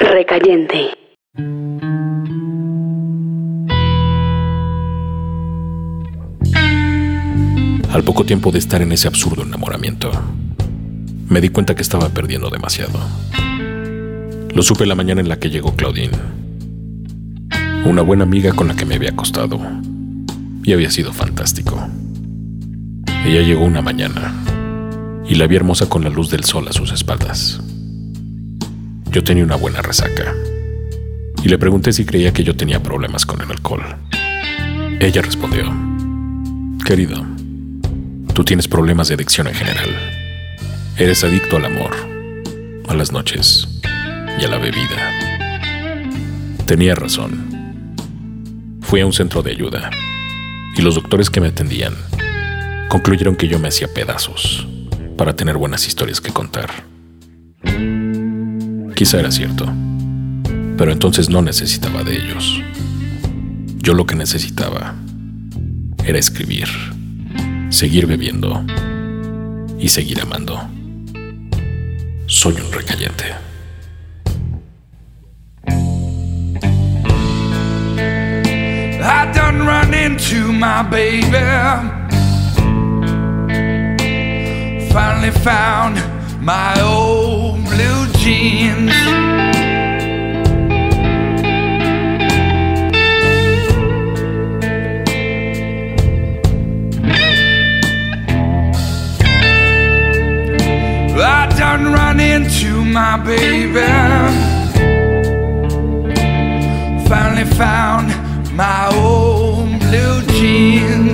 Recayente. Al poco tiempo de estar en ese absurdo enamoramiento, me di cuenta que estaba perdiendo demasiado. Lo supe la mañana en la que llegó Claudine, una buena amiga con la que me había acostado, y había sido fantástico. Ella llegó una mañana y la vi hermosa con la luz del sol a sus espaldas. Yo tenía una buena resaca y le pregunté si creía que yo tenía problemas con el alcohol. Ella respondió, querido, tú tienes problemas de adicción en general. Eres adicto al amor, a las noches y a la bebida. Tenía razón. Fui a un centro de ayuda y los doctores que me atendían concluyeron que yo me hacía pedazos para tener buenas historias que contar. Quizá era cierto, pero entonces no necesitaba de ellos. Yo lo que necesitaba era escribir, seguir bebiendo y seguir amando. Soy un recayente. I done run into my baby. Finally found my old blue jeans. I done run into my baby. Finally found my old blue jeans.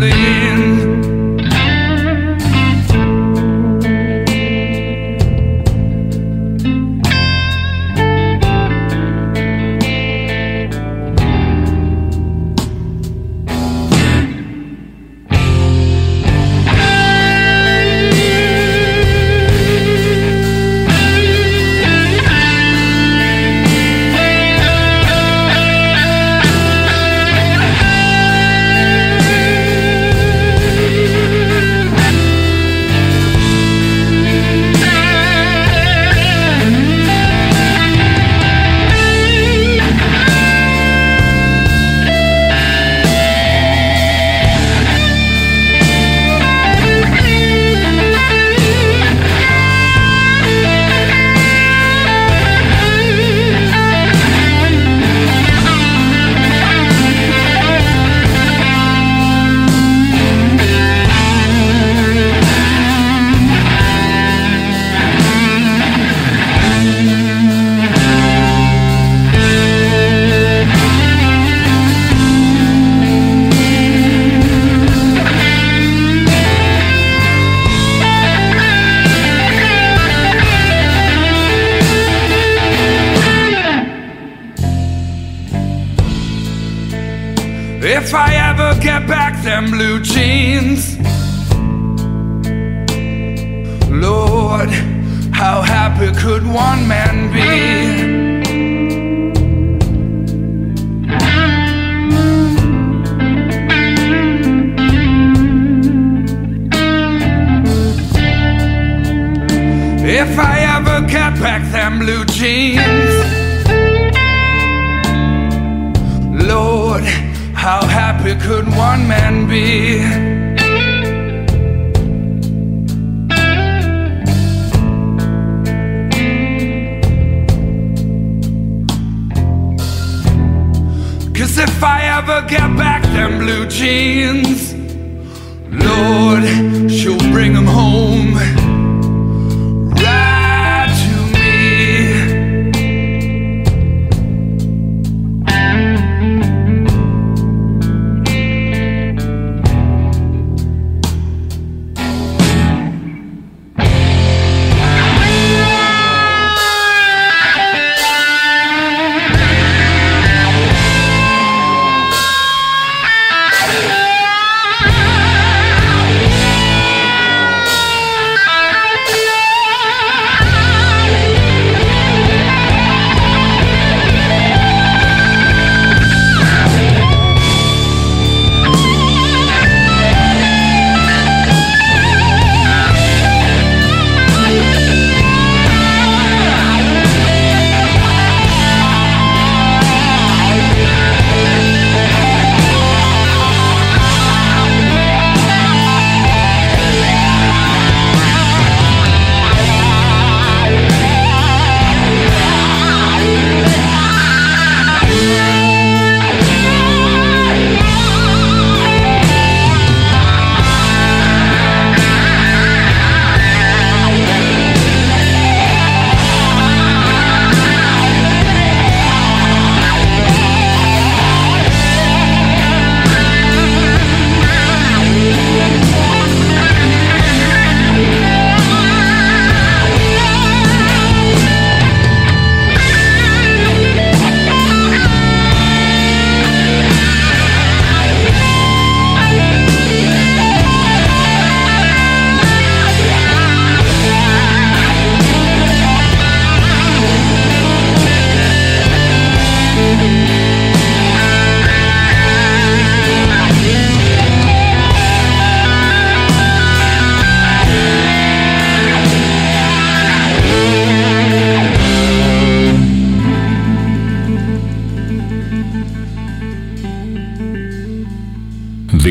believe get back them blue jeans, Lord, how happy could one man be? If I ever get back them blue jeans, Lord, how happy could one man be? Cause if I ever get back them blue jeans, Lord, she'll bring them home